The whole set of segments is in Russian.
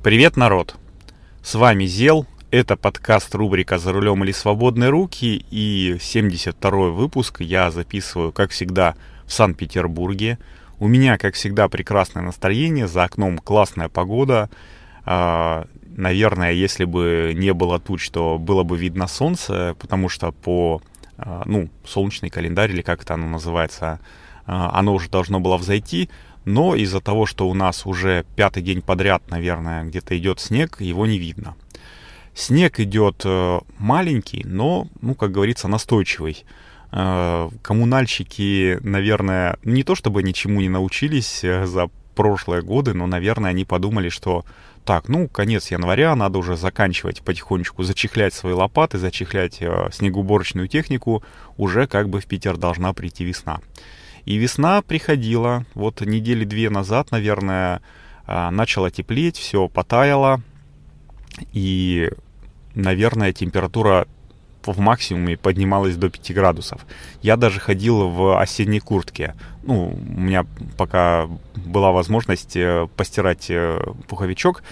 Привет, народ! С вами Зел, это подкаст рубрика «За рулем или свободные руки» и 72-й выпуск я записываю, как всегда, в Санкт-Петербурге. У меня, как всегда, прекрасное настроение, за окном классная погода. А, наверное, если бы не было туч, то было бы видно солнце, потому что по, а, ну, солнечный календарь, или как это оно называется, а, оно уже должно было взойти, но из-за того, что у нас уже пятый день подряд, наверное, где-то идет снег, его не видно. Снег идет э, маленький, но, ну, как говорится, настойчивый. Э, коммунальщики, наверное, не то чтобы ничему не научились э, за прошлые годы, но, наверное, они подумали, что так, ну, конец января, надо уже заканчивать потихонечку, зачехлять свои лопаты, зачехлять э, снегоуборочную технику, уже как бы в Питер должна прийти весна. И весна приходила, вот недели две назад, наверное, а, начало теплеть, все потаяло, и, наверное, температура в максимуме поднималась до 5 градусов. Я даже ходил в осенней куртке. Ну, у меня пока была возможность э, постирать э, пуховичок.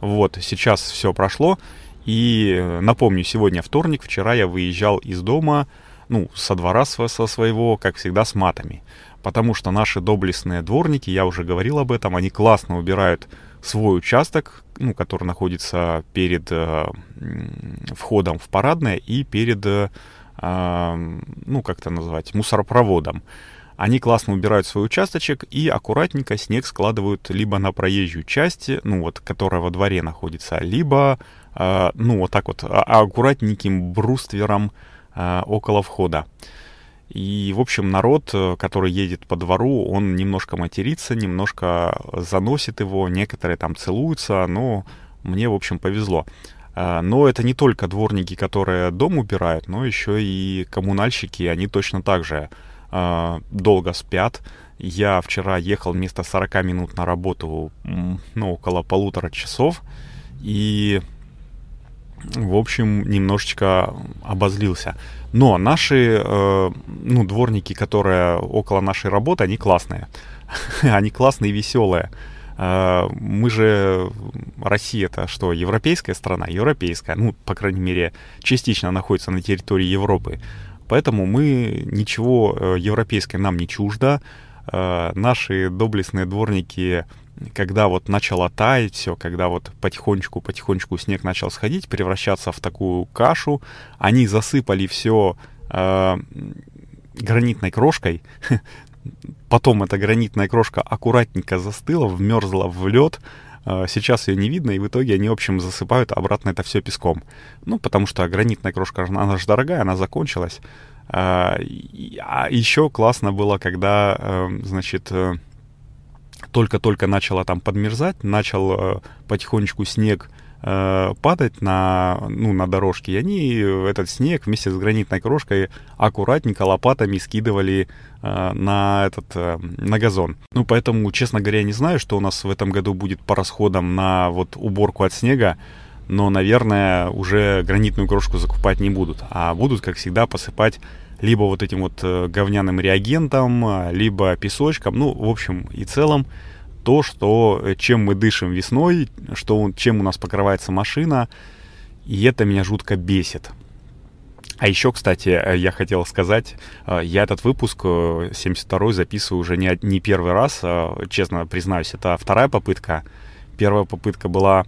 Вот, сейчас все прошло. И э, напомню, сегодня вторник, вчера я выезжал из дома, ну, со двора со своего, как всегда, с матами. Потому что наши доблестные дворники, я уже говорил об этом, они классно убирают свой участок, ну, который находится перед э, входом в парадное и перед, э, ну, как это назвать, мусоропроводом. Они классно убирают свой участочек и аккуратненько снег складывают либо на проезжую часть, ну вот, которая во дворе находится, либо, э, ну вот так вот, а, аккуратненьким бруствером около входа. И, в общем, народ, э, который едет по двору, он немножко матерится, немножко заносит его, некоторые там целуются, но мне, в общем, повезло. Э, но это не только дворники, которые дом убирают, но еще и коммунальщики, они точно так же долго спят. Я вчера ехал вместо 40 минут на работу, ну, около полутора часов, и в общем, немножечко обозлился. Но наши, э, ну, дворники, которые около нашей работы, они классные. они классные и веселые. Э, мы же, Россия это что, европейская страна? Европейская, ну, по крайней мере, частично находится на территории Европы. Поэтому мы ничего э, европейское нам не чуждо. Э, наши доблестные дворники когда вот начало таять все, когда вот потихонечку-потихонечку снег начал сходить, превращаться в такую кашу, они засыпали все э, гранитной крошкой, потом эта гранитная крошка аккуратненько застыла, вмерзла в лед, э, сейчас ее не видно, и в итоге они, в общем, засыпают обратно это все песком. Ну, потому что гранитная крошка, она же дорогая, она закончилась. Э, а еще классно было, когда, э, значит, только-только начало там подмерзать, начал э, потихонечку снег э, падать на, ну, на дорожке, и они этот снег вместе с гранитной крошкой аккуратненько лопатами скидывали э, на этот, э, на газон. Ну, поэтому, честно говоря, не знаю, что у нас в этом году будет по расходам на вот уборку от снега, но, наверное, уже гранитную крошку закупать не будут, а будут, как всегда, посыпать либо вот этим вот э, говняным реагентом, а, либо песочком. Ну, в общем и целом, то, что, э, чем мы дышим весной, что, чем у нас покрывается машина, и это меня жутко бесит. А еще, кстати, э, я хотел сказать, я этот выпуск 72 записываю уже не, не первый раз, честно признаюсь, это вторая попытка. Первая попытка была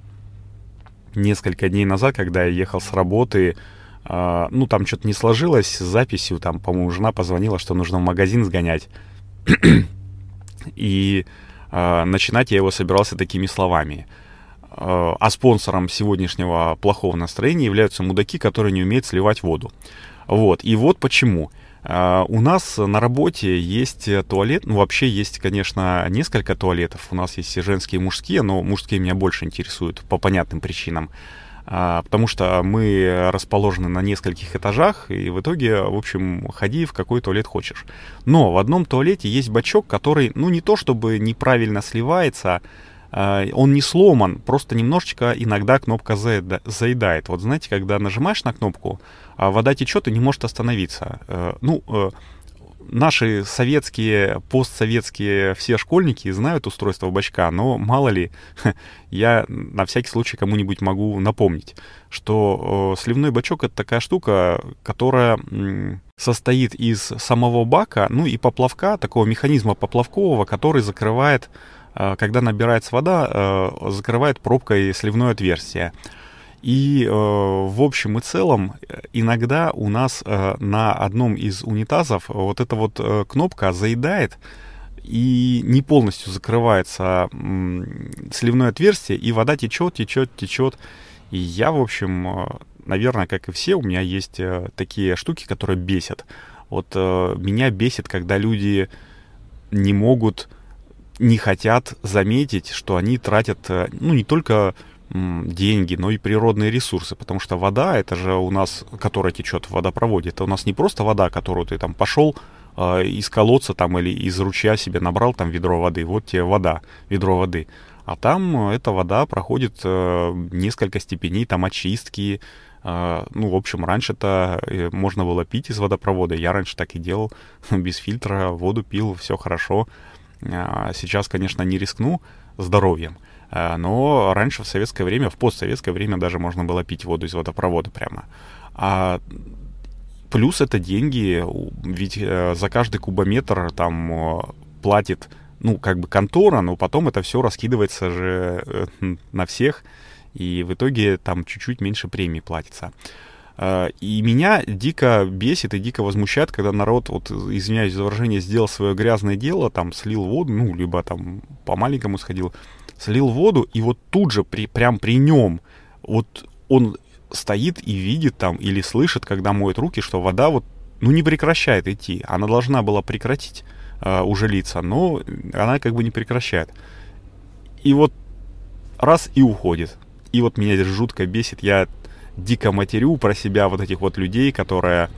несколько дней назад, когда я ехал с работы, а, ну, там что-то не сложилось с записью, там, по-моему, жена позвонила, что нужно в магазин сгонять. И э, начинать я его собирался такими словами. Э, а спонсором сегодняшнего плохого настроения являются мудаки, которые не умеют сливать воду. Вот. И вот почему. Uh, у нас на работе есть туалет, ну вообще есть, конечно, несколько туалетов. У нас есть и женские, и мужские, но мужские меня больше интересуют по понятным причинам. А, потому что мы расположены на нескольких этажах, и в итоге, в общем, ходи в какой туалет хочешь. Но в одном туалете есть бачок, который, ну, не то чтобы неправильно сливается, а, он не сломан, просто немножечко иногда кнопка заедает. Вот знаете, когда нажимаешь на кнопку, а вода течет и не может остановиться. Э, ну, э, наши советские, постсоветские все школьники знают устройство бачка, но мало ли, я на всякий случай кому-нибудь могу напомнить, что сливной бачок это такая штука, которая состоит из самого бака, ну и поплавка, такого механизма поплавкового, который закрывает, э, когда набирается вода, э, закрывает пробкой сливное отверстие. И э, в общем и целом иногда у нас э, на одном из унитазов вот эта вот э, кнопка заедает и не полностью закрывается э, сливное отверстие, и вода течет, течет, течет. И я, в общем, э, наверное, как и все, у меня есть э, такие штуки, которые бесят. Вот э, меня бесит, когда люди не могут, не хотят заметить, что они тратят, э, ну, не только деньги, но и природные ресурсы, потому что вода, это же у нас, которая течет в водопроводе, это у нас не просто вода, которую ты там пошел э, из колодца там или из ручья себе набрал там ведро воды, вот тебе вода, ведро воды, а там эта вода проходит э, несколько степеней там очистки, э, ну, в общем, раньше-то э, можно было пить из водопровода. Я раньше так и делал, без фильтра, воду пил, все хорошо. А сейчас, конечно, не рискну здоровьем. Э, но раньше в советское время, в постсоветское время даже можно было пить воду из водопровода прямо. А плюс это деньги, ведь э, за каждый кубометр там э, платит, ну, как бы контора, но потом это все раскидывается же на всех, и в итоге там чуть-чуть меньше премии платится. И меня дико бесит и дико возмущает, когда народ, вот, извиняюсь за выражение, сделал свое грязное дело, там, слил воду, ну, либо там по-маленькому сходил, слил воду, и вот тут же, при, прям при нем, вот он стоит и видит там или слышит, когда моет руки, что вода вот, ну, не прекращает идти. Она должна была прекратить э, уже литься, но она как бы не прекращает. И вот раз и уходит. И вот меня здесь жутко бесит. Я дико матерю про себя вот этих вот людей, которые,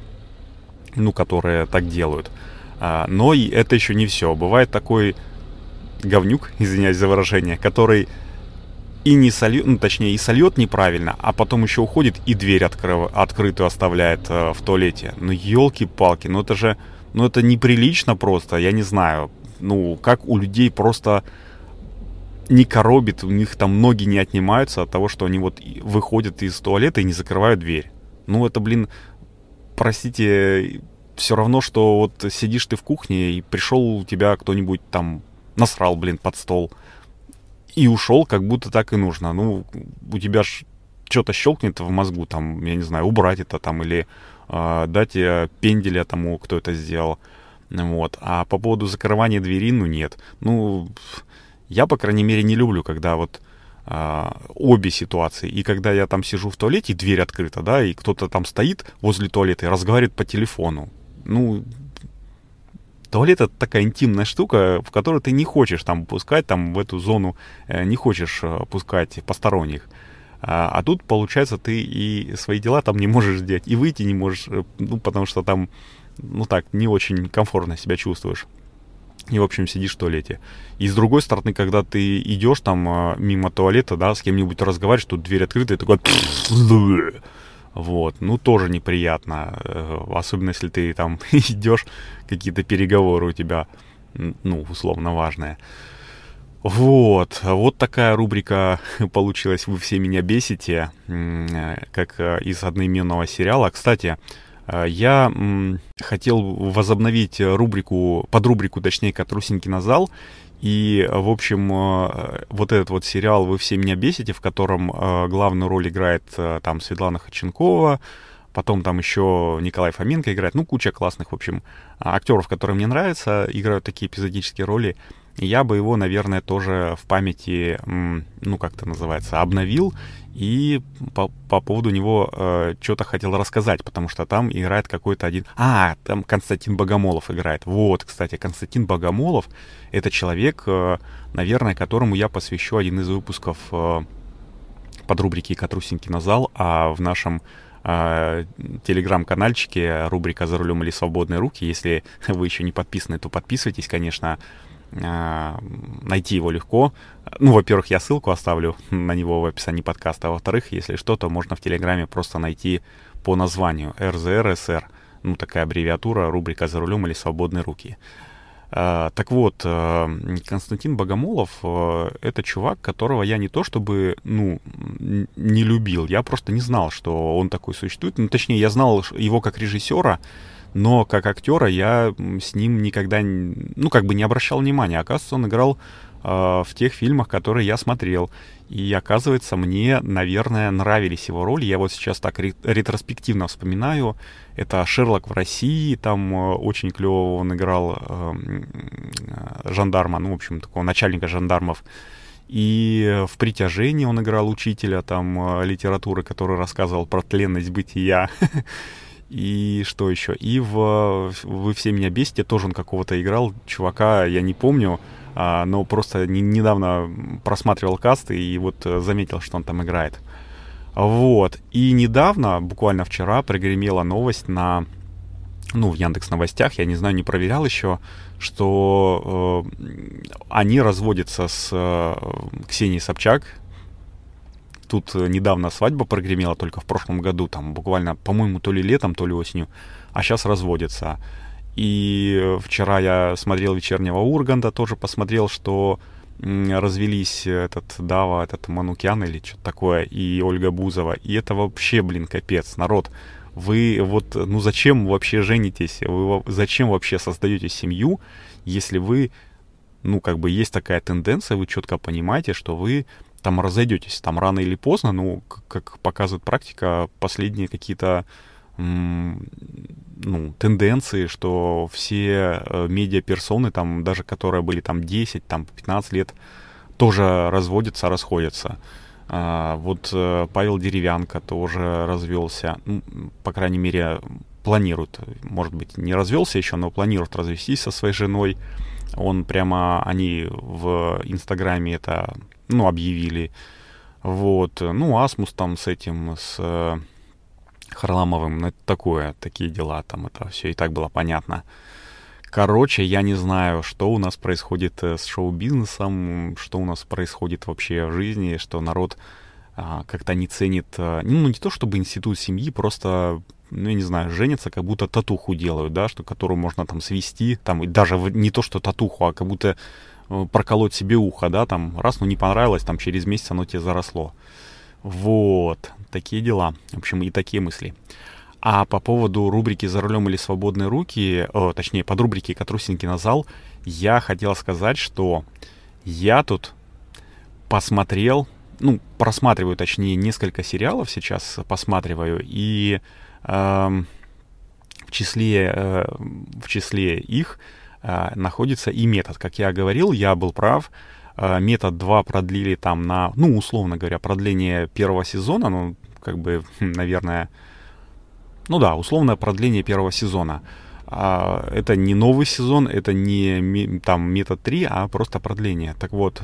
ну, которые так делают. А, но и это еще не все. Бывает такой говнюк, извиняюсь за выражение, который и не сольет, ну точнее и сольет неправильно, а потом еще уходит и дверь открыв, открытую оставляет э, в туалете. Ну елки-палки, ну это же, ну это неприлично просто, я не знаю, ну как у людей просто не коробит, у них там ноги не отнимаются от того, что они вот выходят из туалета и не закрывают дверь. Ну это, блин, простите, все равно, что вот сидишь ты в кухне и пришел у тебя кто-нибудь там насрал, блин, под стол. И ушел, как будто так и нужно. Ну, у тебя ж что-то щелкнет в мозгу, там, я не знаю, убрать это там или э, дать пенделя тому, кто это сделал. Вот. А по поводу закрывания двери, ну нет. Ну, я, по крайней мере, не люблю, когда вот э, обе ситуации. И когда я там сижу в туалете, дверь открыта, да, и кто-то там стоит возле туалета и разговаривает по телефону. Ну, Туалет это такая интимная штука, в которую ты не хочешь там пускать, там в эту зону э, не хочешь э, пускать посторонних. А, а тут, получается, ты и свои дела там не можешь сделать, и выйти не можешь, э, ну, потому что там, ну так, не очень комфортно себя чувствуешь. И, в общем, сидишь в туалете. И с другой стороны, когда ты идешь там мимо туалета, да, с кем-нибудь разговариваешь, тут дверь открыта, и такой... Вот, ну тоже неприятно, э, особенно если ты там идешь, какие-то переговоры у тебя, ну, условно важные. Вот, вот такая рубрика получилась «Вы все меня бесите», э, как э, из одноименного сериала. Кстати, я хотел возобновить рубрику, подрубрику, точнее, «Катрусенький на зал», и, в общем, э, вот этот вот сериал «Вы все меня бесите», в котором э, главную роль играет э, там Светлана Ходченкова, потом там еще Николай Фоменко играет, ну, куча классных, в общем, актеров, которые мне нравятся, играют такие эпизодические роли. Я бы его, наверное, тоже в памяти, ну, как это называется, обновил и по, по поводу него э, что-то хотел рассказать, потому что там играет какой-то один... А, там Константин Богомолов играет. Вот, кстати, Константин Богомолов — это человек, э, наверное, которому я посвящу один из выпусков э, под рубрики «Катрусенький на зал», а в нашем э, телеграм-канальчике рубрика «За рулем или свободные руки». Если вы еще не подписаны, то подписывайтесь, конечно. А, найти его легко. Ну, во-первых, я ссылку оставлю на него в описании подкаста, а во-вторых, если что, то можно в Телеграме просто найти по названию РЗРСР. ну, такая аббревиатура, рубрика «За рулем» или «Свободные руки». А, так вот, э, Константин Богомолов это чувак, которого я не то чтобы, ну, не любил, я просто не знал, что он такой существует. Ну, точнее, я знал его как режиссера, но как актера я с ним никогда, ну, как бы не обращал внимания. Оказывается, он играл э, в тех фильмах, которые я смотрел. И оказывается, мне, наверное, нравились его роли. Я вот сейчас так ретроспективно вспоминаю. Это Шерлок в России, там э, очень клево он играл э, жандарма, ну, в общем, такого начальника жандармов. И в «Притяжении» он играл учителя там э, литературы, который рассказывал про тленность бытия. И что еще? И в «Вы все меня бесите» тоже он какого-то играл, чувака, я не помню, а, но просто не, недавно просматривал каст и вот э, заметил, что он там играет. Вот. И недавно, буквально вчера, прогремела новость на ну, в Яндекс Новостях, я не знаю, не проверял еще, что э, они разводятся с э, Ксенией Собчак. Тут э, недавно свадьба прогремела, только в прошлом году, там буквально, по-моему, то ли летом, то ли осенью, а сейчас разводятся. И вчера я смотрел «Вечернего Урганта», тоже посмотрел, что развелись этот Дава, этот Манукян или что-то такое, и Ольга Бузова. И это вообще, блин, капец, народ. Вы вот, ну зачем вообще женитесь? Вы зачем вообще создаете семью, если вы, ну как бы есть такая тенденция, вы четко понимаете, что вы там разойдетесь, там рано или поздно, ну, как показывает практика, последние какие-то ну, тенденции, что все э, медиаперсоны, там, даже которые были там 10, там 15 лет, тоже разводятся, расходятся. А, вот э, Павел Деревянко тоже развелся, ну, по крайней мере, планирует, может быть, не развелся еще, но планирует развестись со своей женой. Он прямо, они в Инстаграме это, ну, объявили. Вот, ну, Асмус там с этим, с Харламовым, ну это такое, такие дела, там это все и так было понятно. Короче, я не знаю, что у нас происходит э, с шоу-бизнесом, что у нас происходит вообще в жизни, что народ а, как-то не ценит, а, ну, не то чтобы институт семьи, просто, ну, я не знаю, женятся, как будто татуху делают, да, что которую можно там свести, там, даже не то, что татуху, а как будто э, проколоть себе ухо, да, там, раз, ну, не понравилось, там, через месяц оно тебе заросло. Вот, такие дела. В общем, и такие мысли. А по поводу рубрики «За рулем или свободные руки», о, точнее, под рубрики «Катрусин кинозал», я хотел сказать, что я тут посмотрел, ну, просматриваю, точнее, несколько сериалов сейчас посматриваю, и э, в, числе, э, в числе их э, находится и метод. Как я говорил, я был прав, Э, метод 2 продлили там на, ну, условно говоря, продление первого сезона, ну, как бы, наверное, ну да, условное продление первого сезона. А, это не новый сезон, это не там метод 3, а просто продление. Так вот,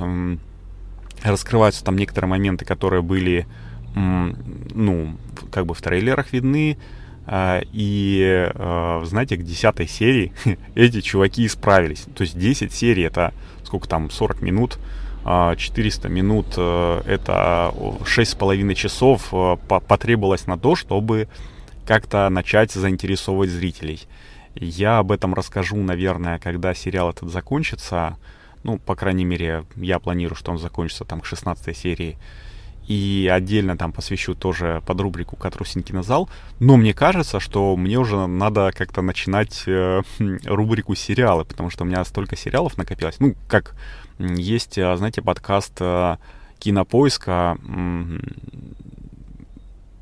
раскрываются там некоторые моменты, которые были, ну, как бы в трейлерах видны, а, и, э, знаете, к 10 серии эти чуваки исправились. То есть 10 серий это сколько там, 40 минут, 400 а, минут, э, это 6,5 часов э, потребовалось на то, чтобы как-то начать заинтересовывать зрителей. Я об этом расскажу, наверное, когда сериал этот закончится. Ну, по крайней мере, я планирую, что он закончится там к 16 серии и отдельно там посвящу тоже под рубрику «Катрусин кинозал». Но мне кажется, что мне уже надо как-то начинать э, рубрику «Сериалы», потому что у меня столько сериалов накопилось. Ну, как есть, э, знаете, подкаст э, «Кинопоиска», э,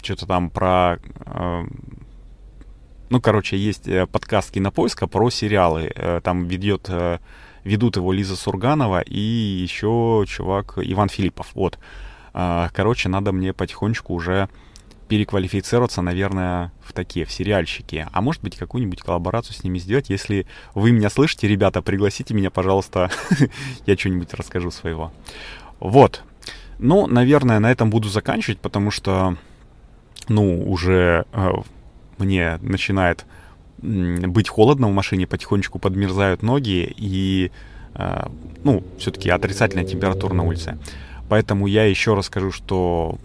что-то там про... Э, ну, короче, есть э, подкаст «Кинопоиска» про сериалы. Э, там ведет... Ведут его Лиза Сурганова и еще чувак Иван Филиппов. Вот. Короче, надо мне потихонечку уже переквалифицироваться, наверное, в такие, в сериальщики. А может быть, какую-нибудь коллаборацию с ними сделать. Если вы меня слышите, ребята, пригласите меня, пожалуйста. Я что-нибудь расскажу своего. Вот. Ну, наверное, на этом буду заканчивать, потому что, ну, уже э, мне начинает быть холодно в машине, потихонечку подмерзают ноги, и, э, ну, все-таки отрицательная температура на улице. Поэтому я еще раз скажу, что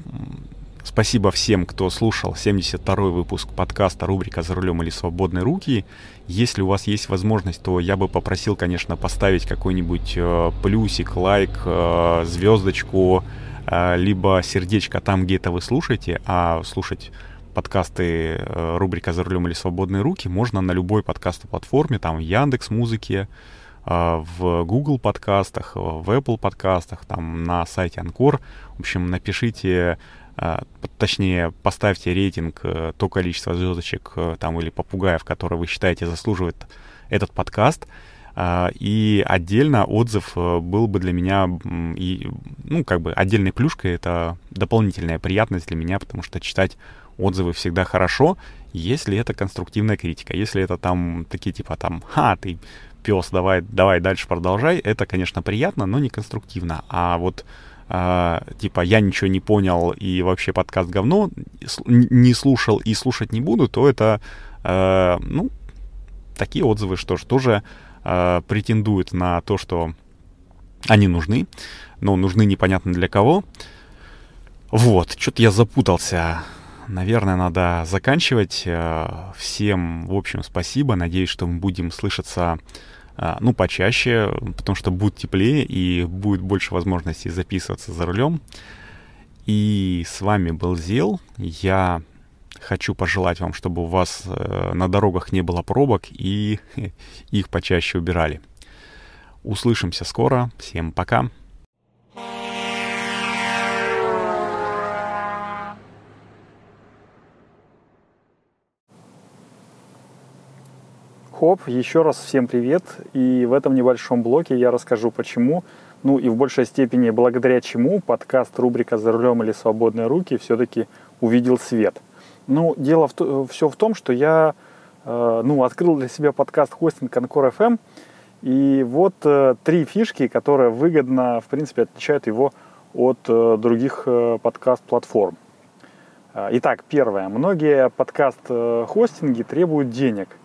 Спасибо всем, кто слушал 72-й выпуск подкаста рубрика «За рулем или свободные руки». Если у вас есть возможность, то я бы попросил, конечно, поставить какой-нибудь э, плюсик, лайк, э, звездочку, э, либо сердечко там, где это вы слушаете, а слушать подкасты рубрика «За рулем или свободные руки» можно на любой подкаст-платформе, там Яндекс Музыке, э, в Google подкастах, в Apple подкастах, там на сайте Анкор. В общем, напишите а, точнее, поставьте рейтинг, э, то количество звездочек э, там или попугаев, которые вы считаете заслуживает этот подкаст. А, и отдельно отзыв э, был бы для меня, и, ну, как бы отдельной плюшкой, это дополнительная приятность для меня, потому что читать отзывы всегда хорошо, если это конструктивная критика. Если это там такие типа там, ха, ты пес, давай, давай дальше продолжай, это, конечно, приятно, но не конструктивно. А вот а, типа я ничего не понял и вообще подкаст говно, не слушал и слушать не буду, то это, а, ну, такие отзывы, что ж, тоже а, претендуют на то, что они нужны, но нужны непонятно для кого. Вот, что-то я запутался. Наверное, надо заканчивать. Всем, в общем, спасибо. Надеюсь, что мы будем слышаться а, ну, почаще, потому что будет теплее и будет больше возможностей записываться за рулем. И с вами был Зел. Я хочу пожелать вам, чтобы у вас э, на дорогах не было пробок и их почаще убирали. Услышимся скоро. Всем пока. Хоп, еще раз всем привет. И в этом небольшом блоке я расскажу почему, ну и в большей степени благодаря чему подкаст рубрика «За рулем или свободные руки» все-таки увидел свет. Ну, дело в, все в том, что я э, ну, открыл для себя подкаст хостинг Анкор FM, и вот э, три фишки, которые выгодно, в принципе, отличают его от э, других э, подкаст-платформ. Э, итак, первое. Многие подкаст-хостинги э, требуют денег –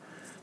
–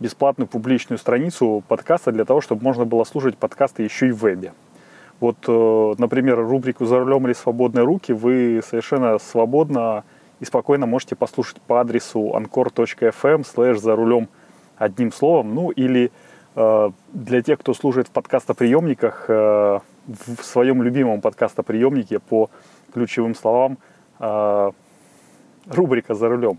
бесплатную публичную страницу подкаста для того, чтобы можно было слушать подкасты еще и в вебе. Вот, э, например, рубрику «За рулем или свободные руки» вы совершенно свободно и спокойно можете послушать по адресу anchor.fm слэш «За рулем» одним словом. Ну или э, для тех, кто служит в подкастоприемниках, э, в своем любимом подкастоприемнике по ключевым словам рубрика «За рулем».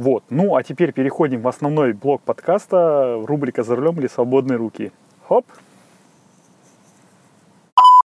Вот. Ну, а теперь переходим в основной блок подкаста, рубрика «За рулем или свободные руки». Хоп!